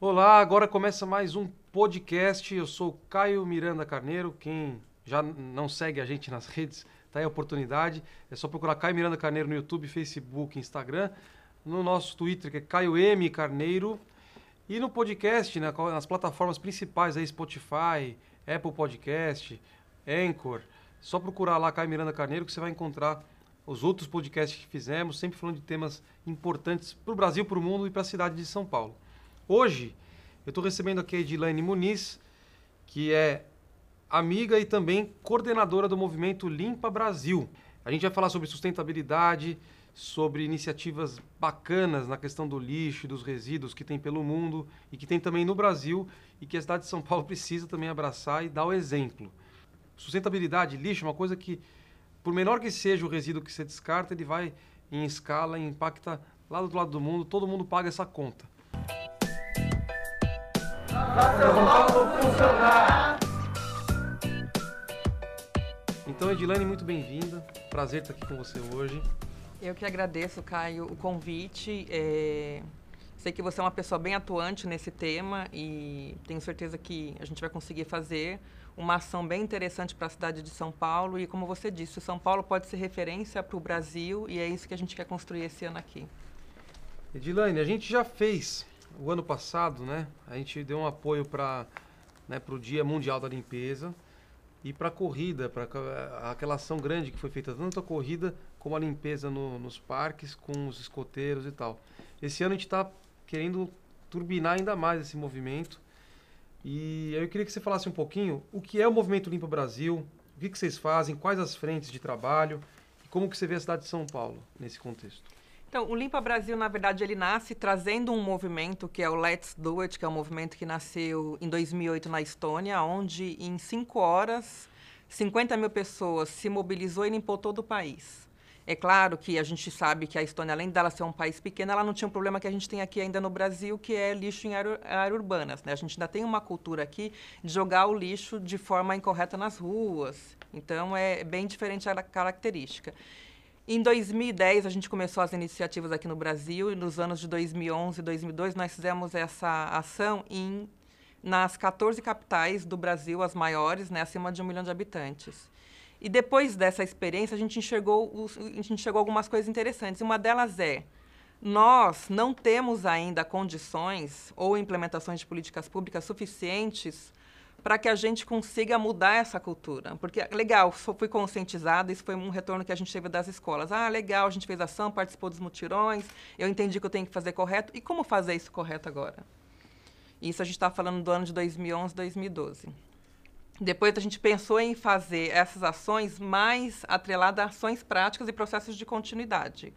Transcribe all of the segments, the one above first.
Olá, agora começa mais um podcast. Eu sou Caio Miranda Carneiro. Quem já não segue a gente nas redes, tá aí a oportunidade. É só procurar Caio Miranda Carneiro no YouTube, Facebook, Instagram. No nosso Twitter, que é Caio M Carneiro. E no podcast, né, nas plataformas principais aí, Spotify, Apple Podcast, Anchor. Só procurar lá Caio Miranda Carneiro que você vai encontrar os outros podcasts que fizemos, sempre falando de temas importantes para o Brasil, para o mundo e para a cidade de São Paulo. Hoje, eu estou recebendo aqui a Edilane Muniz, que é amiga e também coordenadora do movimento Limpa Brasil. A gente vai falar sobre sustentabilidade, sobre iniciativas bacanas na questão do lixo e dos resíduos que tem pelo mundo e que tem também no Brasil e que a cidade de São Paulo precisa também abraçar e dar o exemplo. Sustentabilidade, lixo, é uma coisa que, por menor que seja o resíduo que você descarta, ele vai em escala e impacta lá do outro lado do mundo, todo mundo paga essa conta. Então, Edilane, muito bem-vinda. Prazer estar aqui com você hoje. Eu que agradeço, Caio, o convite. É... Sei que você é uma pessoa bem atuante nesse tema e tenho certeza que a gente vai conseguir fazer uma ação bem interessante para a cidade de São Paulo. E como você disse, São Paulo pode ser referência para o Brasil e é isso que a gente quer construir esse ano aqui. Edilane, a gente já fez o ano passado, né? A gente deu um apoio para né, o Dia Mundial da Limpeza e para a corrida, para aquela ação grande que foi feita, tanto a corrida como a limpeza no, nos parques, com os escoteiros e tal. Esse ano a gente está querendo turbinar ainda mais esse movimento. E eu queria que você falasse um pouquinho o que é o Movimento Limpa Brasil, o que, que vocês fazem, quais as frentes de trabalho e como que você vê a cidade de São Paulo nesse contexto. Então, o Limpa Brasil, na verdade, ele nasce trazendo um movimento que é o Let's Do It, que é um movimento que nasceu em 2008 na Estônia, onde em cinco horas 50 mil pessoas se mobilizou e limpou todo o país. É claro que a gente sabe que a Estônia, além dela ser um país pequeno, ela não tinha um problema que a gente tem aqui ainda no Brasil, que é lixo em áreas área urbanas. Né? A gente ainda tem uma cultura aqui de jogar o lixo de forma incorreta nas ruas. Então, é bem diferente a característica. Em 2010, a gente começou as iniciativas aqui no Brasil, e nos anos de 2011 e 2002, nós fizemos essa ação em, nas 14 capitais do Brasil, as maiores, né, acima de um milhão de habitantes. E depois dessa experiência, a gente enxergou, os, a gente enxergou algumas coisas interessantes. Uma delas é, nós não temos ainda condições ou implementações de políticas públicas suficientes para que a gente consiga mudar essa cultura. Porque, legal, fui conscientizada, isso foi um retorno que a gente teve das escolas. Ah, legal, a gente fez ação, participou dos mutirões, eu entendi que eu tenho que fazer correto. E como fazer isso correto agora? Isso a gente está falando do ano de 2011, 2012. Depois a gente pensou em fazer essas ações mais atreladas a ações práticas e processos de continuidade.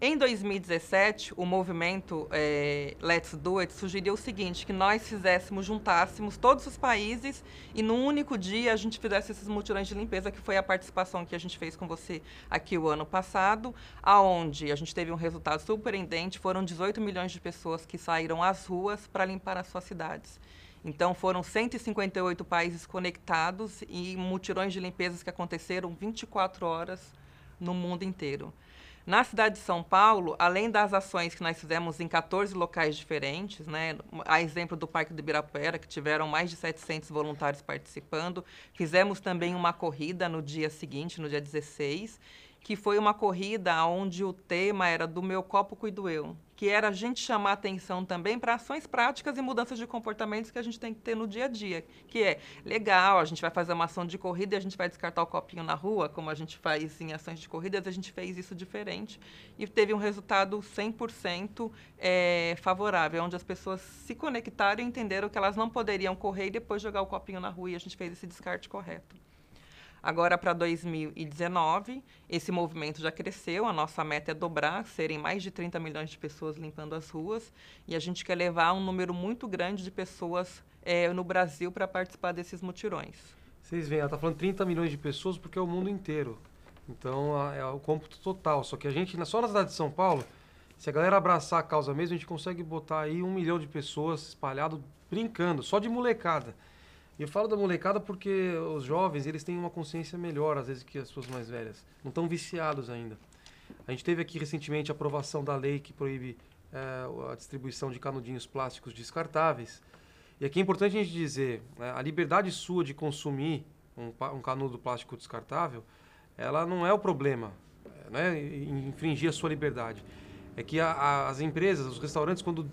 Em 2017, o movimento é, Let's Do It sugeriu o seguinte, que nós fizéssemos, juntássemos todos os países e num único dia a gente fizesse esses mutirões de limpeza, que foi a participação que a gente fez com você aqui o ano passado, aonde a gente teve um resultado surpreendente, foram 18 milhões de pessoas que saíram às ruas para limpar as suas cidades. Então, foram 158 países conectados e mutirões de limpezas que aconteceram 24 horas no mundo inteiro. Na cidade de São Paulo, além das ações que nós fizemos em 14 locais diferentes, né, a exemplo do Parque do Ibirapuera, que tiveram mais de 700 voluntários participando, fizemos também uma corrida no dia seguinte, no dia 16, que foi uma corrida onde o tema era do meu copo cuido eu, que era a gente chamar atenção também para ações práticas e mudanças de comportamentos que a gente tem que ter no dia a dia, que é legal, a gente vai fazer uma ação de corrida e a gente vai descartar o copinho na rua, como a gente faz em ações de corridas, a gente fez isso diferente e teve um resultado 100% é, favorável, onde as pessoas se conectaram e entenderam que elas não poderiam correr e depois jogar o copinho na rua e a gente fez esse descarte correto. Agora, para 2019, esse movimento já cresceu, a nossa meta é dobrar, serem mais de 30 milhões de pessoas limpando as ruas, e a gente quer levar um número muito grande de pessoas é, no Brasil para participar desses mutirões. Vocês veem, ela está falando 30 milhões de pessoas porque é o mundo inteiro. Então, é o cômputo total. Só que a gente, só na cidade de São Paulo, se a galera abraçar a causa mesmo, a gente consegue botar aí um milhão de pessoas espalhado brincando, só de molecada. E eu falo da molecada porque os jovens, eles têm uma consciência melhor, às vezes, que as pessoas mais velhas. Não estão viciados ainda. A gente teve aqui recentemente a aprovação da lei que proíbe é, a distribuição de canudinhos plásticos descartáveis. E aqui é importante a gente dizer, né, a liberdade sua de consumir um, um, canudo plástico descartável, ela não é o problema, né, infringir a sua liberdade. É que a, a, as empresas, os restaurantes, quando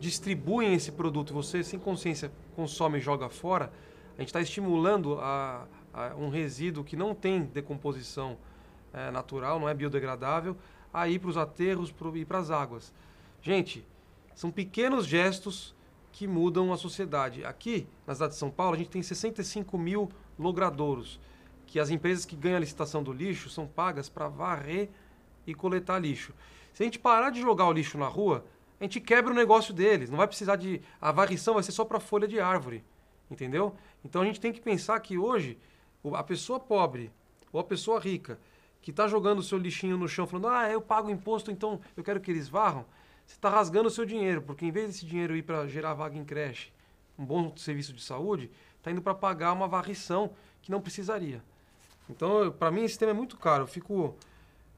distribuem esse produto você, sem consciência, consome e joga fora, a gente está estimulando a, a, um resíduo que não tem decomposição é, natural, não é biodegradável, a ir para os aterros e para as águas. Gente, são pequenos gestos que mudam a sociedade. Aqui, na cidade de São Paulo, a gente tem 65 mil logradouros, que as empresas que ganham a licitação do lixo são pagas para varrer e coletar lixo. Se a gente parar de jogar o lixo na rua, a gente quebra o negócio deles. Não vai precisar de. A varrição vai ser só para folha de árvore. Entendeu? Então a gente tem que pensar que hoje, a pessoa pobre ou a pessoa rica que está jogando o seu lixinho no chão, falando, ah, eu pago imposto, então eu quero que eles varram, você está rasgando o seu dinheiro, porque em vez desse dinheiro ir para gerar vaga em creche, um bom serviço de saúde, está indo para pagar uma varrição que não precisaria. Então, para mim, esse tema é muito caro. Eu fico.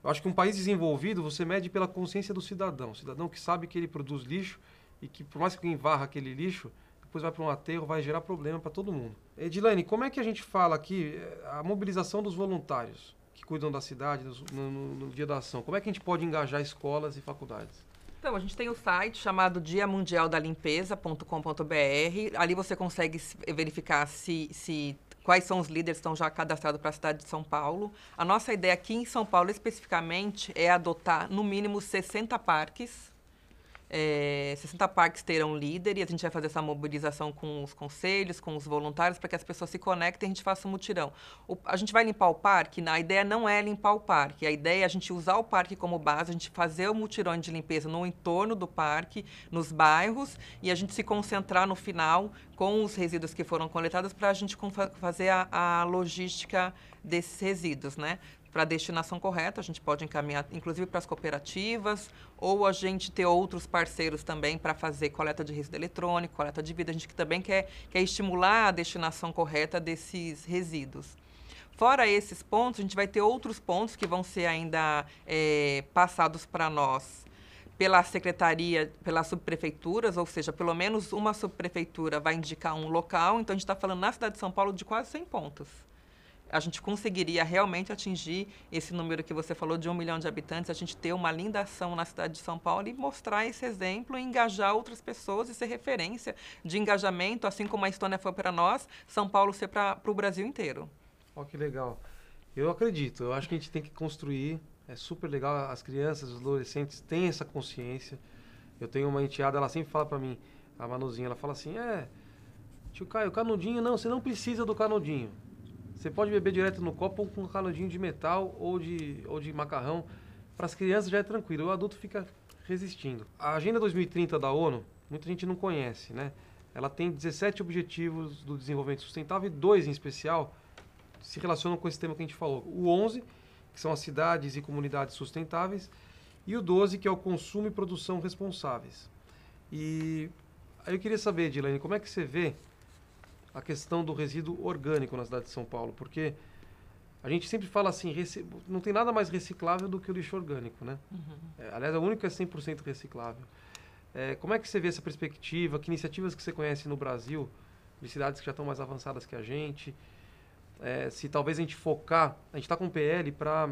Eu acho que um país desenvolvido, você mede pela consciência do cidadão. O cidadão que sabe que ele produz lixo e que, por mais que alguém varra aquele lixo, depois vai para um aterro, vai gerar problema para todo mundo. Edilane, como é que a gente fala aqui eh, a mobilização dos voluntários que cuidam da cidade no, no, no dia da ação? Como é que a gente pode engajar escolas e faculdades? Então, a gente tem o site chamado Dia Mundial da Limpeza.com.br. Ali você consegue verificar se, se quais são os líderes que estão já cadastrados para a cidade de São Paulo. A nossa ideia aqui em São Paulo, especificamente, é adotar no mínimo 60 parques é, 60 parques terão líder e a gente vai fazer essa mobilização com os conselhos, com os voluntários, para que as pessoas se conectem e a gente faça um mutirão. O, a gente vai limpar o parque? a ideia não é limpar o parque. A ideia é a gente usar o parque como base, a gente fazer o mutirão de limpeza no entorno do parque, nos bairros, e a gente se concentrar no final com os resíduos que foram coletados para a gente fazer a, a logística desses resíduos, né? Para a destinação correta. A gente pode encaminhar, inclusive, para as cooperativas, ou a gente ter outros parceiros também para fazer coleta de resíduo eletrônico, coleta de vida. A gente também quer, quer estimular a destinação correta desses resíduos. Fora esses pontos, a gente vai ter outros pontos que vão ser ainda é, passados para nós pela secretaria, pelas subprefeituras, ou seja, pelo menos uma subprefeitura vai indicar um local. Então, a gente está falando na cidade de São Paulo de quase 100 pontos a gente conseguiria realmente atingir esse número que você falou de um milhão de habitantes, a gente ter uma linda ação na cidade de São Paulo e mostrar esse exemplo e engajar outras pessoas e ser referência de engajamento, assim como a Estônia foi para nós, São Paulo ser para o Brasil inteiro. Olha que legal. Eu acredito, eu acho que a gente tem que construir, é super legal, as crianças, os adolescentes têm essa consciência. Eu tenho uma enteada, ela sempre fala para mim, a Manuzinha, ela fala assim, é, tio Caio, canudinho, não, você não precisa do canudinho. Você pode beber direto no copo ou com um canudinho de metal ou de, ou de macarrão. Para as crianças já é tranquilo, o adulto fica resistindo. A Agenda 2030 da ONU, muita gente não conhece, né? Ela tem 17 objetivos do desenvolvimento sustentável e dois em especial se relacionam com esse tema que a gente falou. O 11, que são as cidades e comunidades sustentáveis, e o 12, que é o consumo e produção responsáveis. E aí eu queria saber, Dilane, como é que você vê a questão do resíduo orgânico na cidade de São Paulo, porque a gente sempre fala assim, não tem nada mais reciclável do que o lixo orgânico, né? Uhum. É, aliás, é o único que é 100% reciclável. É, como é que você vê essa perspectiva? Que iniciativas que você conhece no Brasil, de cidades que já estão mais avançadas que a gente? É, se talvez a gente focar, a gente está com o PL para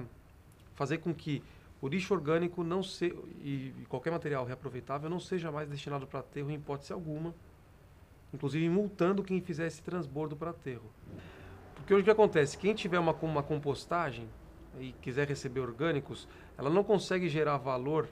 fazer com que o lixo orgânico não se, e, e qualquer material reaproveitável não seja mais destinado para aterro em hipótese alguma, inclusive multando quem fizer esse transbordo para aterro. Porque hoje o que acontece? Quem tiver uma, uma compostagem e quiser receber orgânicos, ela não consegue gerar valor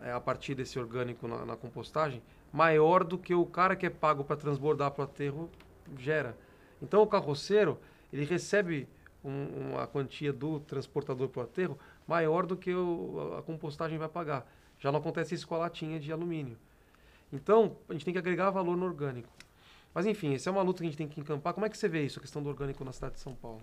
é, a partir desse orgânico na, na, compostagem maior do que o cara que é pago para transbordar para o aterro gera. Então o carroceiro ele recebe um, uma quantia do transportador para o aterro maior do que o, a compostagem vai pagar. Já não acontece isso com a latinha de alumínio. Então, a gente tem que agregar valor no orgânico. Mas, enfim, essa é uma luta que a gente tem que encampar. Como é que você vê isso, a questão do orgânico na cidade de São Paulo?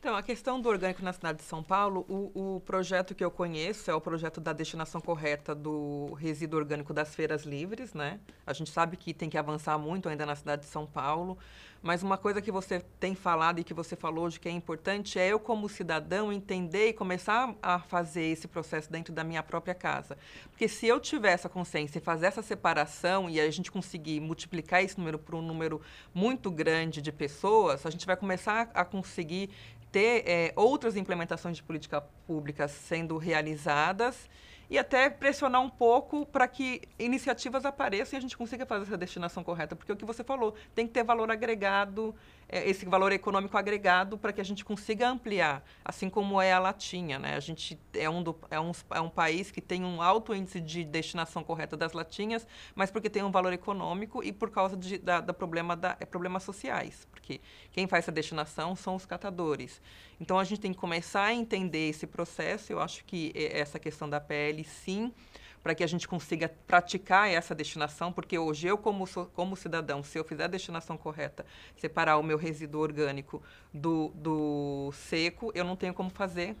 Então, a questão do orgânico na cidade de São Paulo, o, o, projeto que eu conheço é o projeto da destinação correta do resíduo orgânico das feiras livres, né? A gente sabe que tem que avançar muito ainda na cidade de São Paulo, mas uma coisa que você tem falado e que você falou hoje que é importante é eu, como cidadão, entender e começar a fazer esse processo dentro da minha própria casa. Porque se eu tiver essa consciência e fazer essa separação e a gente conseguir multiplicar esse número por um número muito grande de pessoas, a gente vai começar a conseguir ter é, outras implementações de política pública sendo realizadas e até pressionar um pouco para que iniciativas apareçam e a gente consiga fazer essa destinação correta, porque o que você falou, tem que ter valor agregado, esse valor econômico agregado para que a gente consiga ampliar, assim como é a latinha, né? A gente é um, do, é, um, é um país que tem um alto índice de destinação correta das latinhas, mas porque tem um valor econômico e por causa de, da, da problema da, é, problemas sociais, porque quem faz essa destinação são os catadores. Então a gente tem que começar a entender esse processo. Eu acho que essa questão da pele, sim, para que a gente consiga praticar essa destinação, porque hoje eu, como, como cidadão, se eu fizer a destinação correta, separar o meu resíduo orgânico do, do seco, eu não tenho como fazer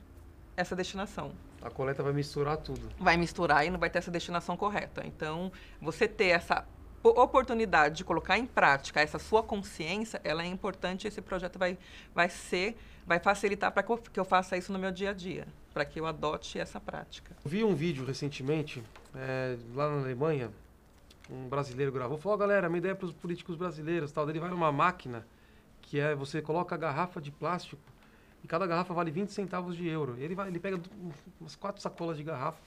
essa destinação. A coleta vai misturar tudo. Vai misturar e não vai ter essa destinação correta. Então, você ter essa oportunidade de colocar em prática essa sua consciência, ela é importante. Esse projeto vai, vai ser, vai facilitar para que eu faça isso no meu dia a dia, para que eu adote essa prática. Vi um vídeo recentemente é, lá na Alemanha, um brasileiro gravou, falou: oh, galera, minha ideia é para os políticos brasileiros, tal. Ele vai numa máquina que é você coloca a garrafa de plástico e cada garrafa vale 20 centavos de euro. Ele vai, ele pega umas quatro sacolas de garrafa,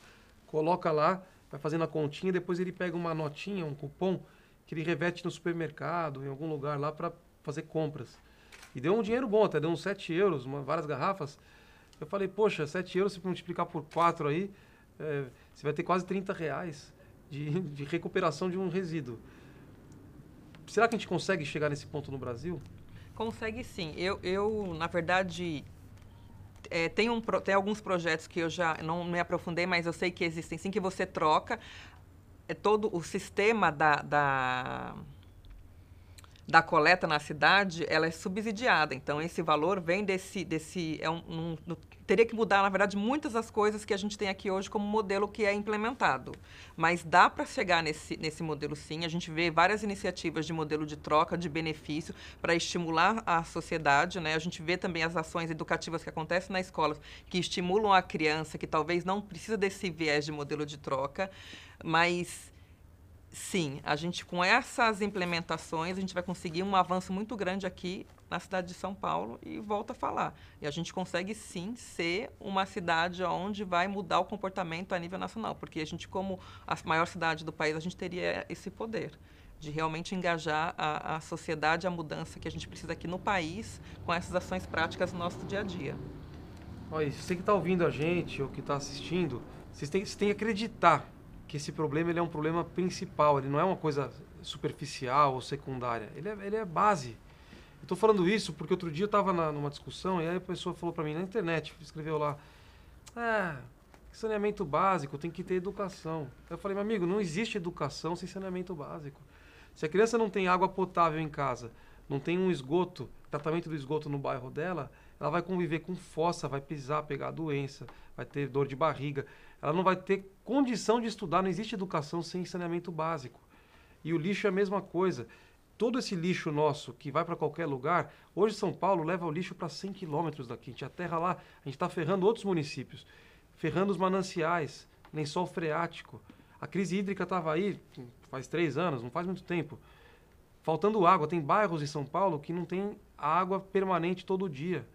coloca lá vai fazendo a continha, depois ele pega uma notinha, um cupom, que ele revete no supermercado, em algum lugar lá para fazer compras. E deu um dinheiro bom, até deu uns 7 euros, uma, várias garrafas. Eu falei, poxa, 7 euros, se multiplicar por 4 aí, é, você vai ter quase 30 reais de, de recuperação de um resíduo. Será que a gente consegue chegar nesse ponto no Brasil? Consegue sim. Eu, eu na verdade, é, tem, um, tem alguns projetos que eu já não me aprofundei, mas eu sei que existem sim, que você troca é todo o sistema da, da da coleta na cidade, ela é subsidiada. Então, esse valor vem desse... desse é um, um, teria que mudar, na verdade, muitas das coisas que a gente tem aqui hoje como modelo que é implementado. Mas dá para chegar nesse, nesse modelo, sim. A gente vê várias iniciativas de modelo de troca, de benefício, para estimular a sociedade. Né? A gente vê também as ações educativas que acontecem na escola, que estimulam a criança, que talvez não precisa desse viés de modelo de troca, mas sim, a gente com essas implementações, a gente vai conseguir um avanço muito grande aqui na cidade de São Paulo e volta a falar. E a gente consegue sim ser uma cidade onde vai mudar o comportamento a nível nacional, porque a gente como a maior cidade do país, a gente teria esse poder de realmente engajar a, a sociedade, a mudança que a gente precisa aqui no país com essas ações práticas no nosso dia a dia. Olha, você que está ouvindo a gente ou que está assistindo, vocês têm, vocês têm que acreditar que esse problema ele é um problema principal, ele não é uma coisa superficial ou secundária, ele é, ele é base. Estou falando isso porque outro dia eu estava numa discussão e aí a pessoa falou para mim na internet, escreveu lá, ah, saneamento básico, tem que ter educação. Eu falei, meu amigo, não existe educação sem saneamento básico. Se a criança não tem água potável em casa, não tem um esgoto, tratamento do esgoto no bairro dela, ela vai conviver com fossa, vai pisar, pegar doença, vai ter dor de barriga ela não vai ter condição de estudar. Não existe educação sem saneamento básico. E o lixo é a mesma coisa. Todo esse lixo nosso que vai para qualquer lugar, hoje São Paulo leva o lixo para 100 quilômetros daqui. A gente aterra lá, a gente está ferrando outros municípios, ferrando os mananciais, lençol freático. A crise hídrica estava aí faz três anos, não faz muito tempo. Faltando água. Tem bairros em São Paulo que não tem água permanente todo dia.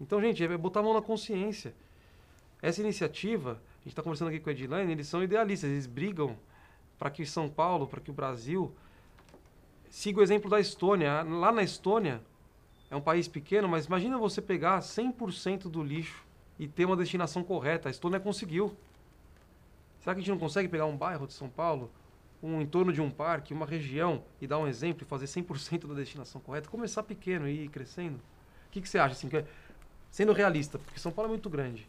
Então, gente, é botar a mão na consciência. Essa iniciativa a gente está conversando aqui com a Edilane, eles são idealistas, eles brigam para que São Paulo, para que o Brasil siga o exemplo da Estônia. Lá na Estônia, é um país pequeno, mas imagina você pegar 100% do lixo e ter uma destinação correta. A Estônia conseguiu. Será que a gente não consegue pegar um bairro de São Paulo, um entorno de um parque, uma região e dar um exemplo e fazer 100% da destinação correta? Começar pequeno e ir crescendo? O que, que você acha? Assim, que é, sendo realista, porque São Paulo é muito grande.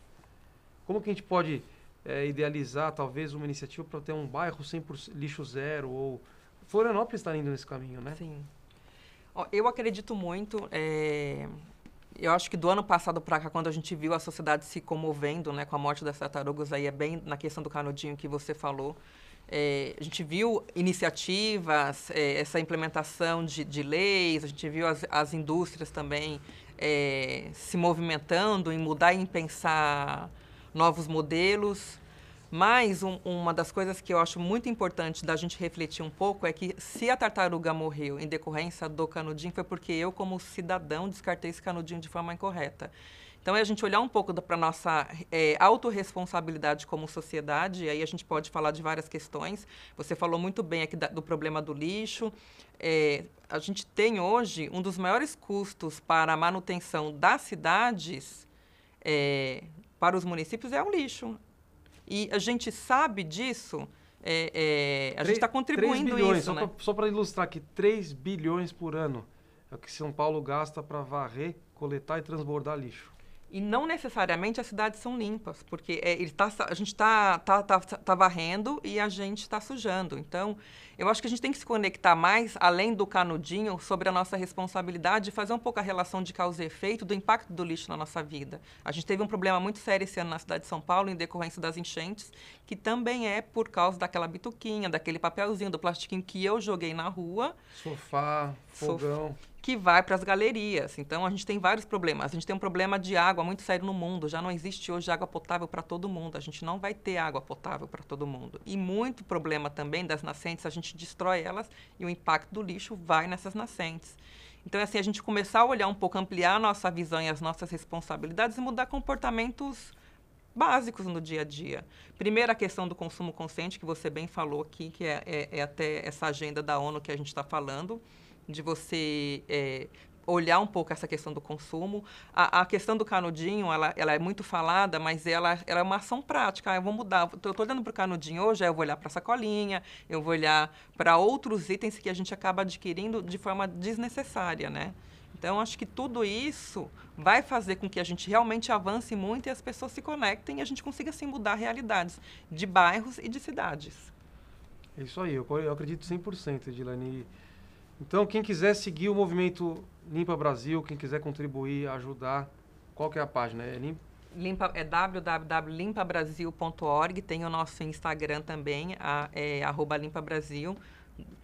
Como que a gente pode é, idealizar talvez uma iniciativa para ter um bairro 100% lixo zero ou Florianópolis está indo nesse caminho, né? Sim. Eu acredito muito é, Eu acho que do ano passado para cá, quando a gente viu a sociedade se comovendo né, com a morte das tartarugas, aí é bem na questão do canudinho que você falou. É, a gente viu iniciativas, é, essa implementação de, de, leis, a gente viu as, as indústrias também é, se movimentando em mudar e em pensar novos modelos. Mas um, uma das coisas que eu acho muito importante da gente refletir um pouco é que se a tartaruga morreu em decorrência do canudinho, foi porque eu, como cidadão, descartei esse canudinho de forma incorreta. Então, é a gente olhar um pouco para a nossa é, autorresponsabilidade como sociedade, e aí a gente pode falar de várias questões. Você falou muito bem aqui da, do problema do lixo. É, a gente tem hoje um dos maiores custos para a manutenção das cidades é, para os municípios é o lixo. E a gente sabe disso, é, é, a gente está contribuindo bilhões, isso, só né? Só para ilustrar aqui, 3 bilhões por ano é o que São Paulo gasta para varrer, coletar e transbordar lixo. E não necessariamente as cidades são limpas, porque é, ele tá, a gente está tá, tá, tá varrendo e a gente está sujando. Então, eu acho que a gente tem que se conectar mais, além do canudinho, sobre a nossa responsabilidade de fazer um pouco a relação de causa e efeito do impacto do lixo na nossa vida. A gente teve um problema muito sério esse ano na cidade de São Paulo, em decorrência das enchentes, que também é por causa daquela bituquinha, daquele papelzinho, do plastiquinho que eu joguei na rua. Sofá, fogão. Sofá que vai para as galerias. Então a gente tem vários problemas. A gente tem um problema de água muito sério no mundo. Já não existe hoje água potável para todo mundo. A gente não vai ter água potável para todo mundo. E muito problema também das nascentes, a gente destrói elas e o impacto do lixo vai nessas nascentes. Então, é assim, a gente começar a olhar um pouco, ampliar a nossa visão e as nossas responsabilidades e mudar comportamentos básicos no dia a dia. Primeiro, a questão do consumo consciente, que você bem falou aqui, que é, é, é até essa agenda da ONU que a gente está falando de você é, olhar um pouco essa questão do consumo. A, a, questão do canudinho, ela, ela é muito falada, mas ela, ela é uma ação prática. Ah, eu vou mudar. Eu estou olhando para o canudinho hoje, eu vou olhar para a sacolinha, eu vou olhar para outros itens que a gente acaba adquirindo de forma desnecessária, né? Então, acho que tudo isso vai fazer com que a gente realmente avance muito e as pessoas se conectem e a gente consiga, assim, mudar realidades de bairros e de cidades. É isso aí, eu, eu acredito 100%, Edilane. Então, quem quiser seguir o movimento Limpa Brasil, quem quiser contribuir, ajudar, qual que é a página? É, limpa, limpa, é www.limpabrasil.org, tem o nosso Instagram também, a, é, arroba.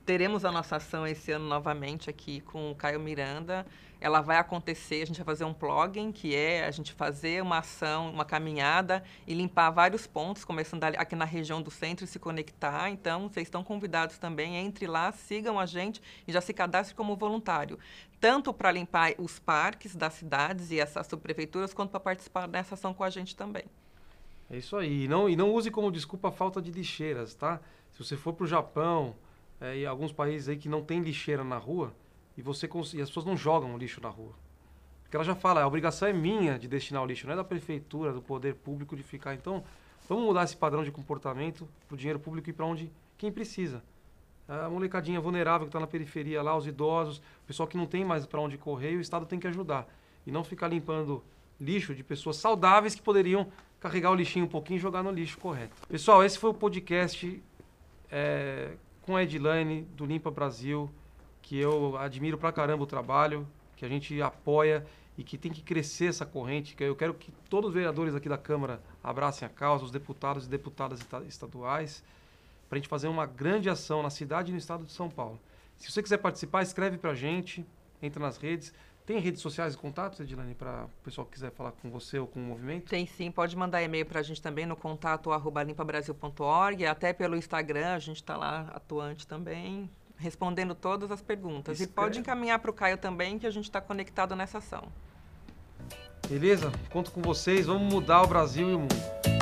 Teremos a nossa ação esse ano novamente aqui com o Caio Miranda. Ela vai acontecer, a gente vai fazer um plugin, que é a gente fazer uma ação, uma caminhada e limpar vários pontos, começando aqui na região do centro e se conectar. Então, vocês estão convidados também, entre lá, sigam a gente e já se cadastre como voluntário. Tanto para limpar os parques das cidades e essas subprefeituras, quanto para participar dessa ação com a gente também. É isso aí. E não, e não use como desculpa a falta de lixeiras, tá? Se você for para o Japão é, e alguns países aí que não tem lixeira na rua, e você e as pessoas não jogam lixo na rua. Porque ela já fala, a obrigação é minha de destinar o lixo, não é da prefeitura, do poder público de ficar. Então, vamos mudar esse padrão de comportamento para o dinheiro público e para onde quem precisa. A molecadinha vulnerável que está na periferia lá, os idosos, o pessoal que não tem mais para onde correr, o Estado tem que ajudar. E não ficar limpando lixo de pessoas saudáveis que poderiam carregar o lixinho um pouquinho e jogar no lixo correto. Pessoal, esse foi o podcast é, com a Edilane do Limpa Brasil que eu admiro pra caramba o trabalho, que a gente apoia e que tem que crescer essa corrente, que eu quero que todos os vereadores aqui da Câmara abracem a causa, os deputados e deputadas estaduais, para a gente fazer uma grande ação na cidade e no estado de São Paulo. Se você quiser participar, escreve para a gente, entra nas redes. Tem redes sociais e contatos, Edilane, para o pessoal que quiser falar com você ou com o movimento? Tem sim, pode mandar e-mail para a gente também no contato arroba limpabrasil.org, até pelo Instagram, a gente está lá atuante também respondendo todas as perguntas. Escreve. E pode encaminhar para o Caio também, que a gente está conectado nessa ação. Beleza? Conto com vocês. Vamos mudar o Brasil e o mundo.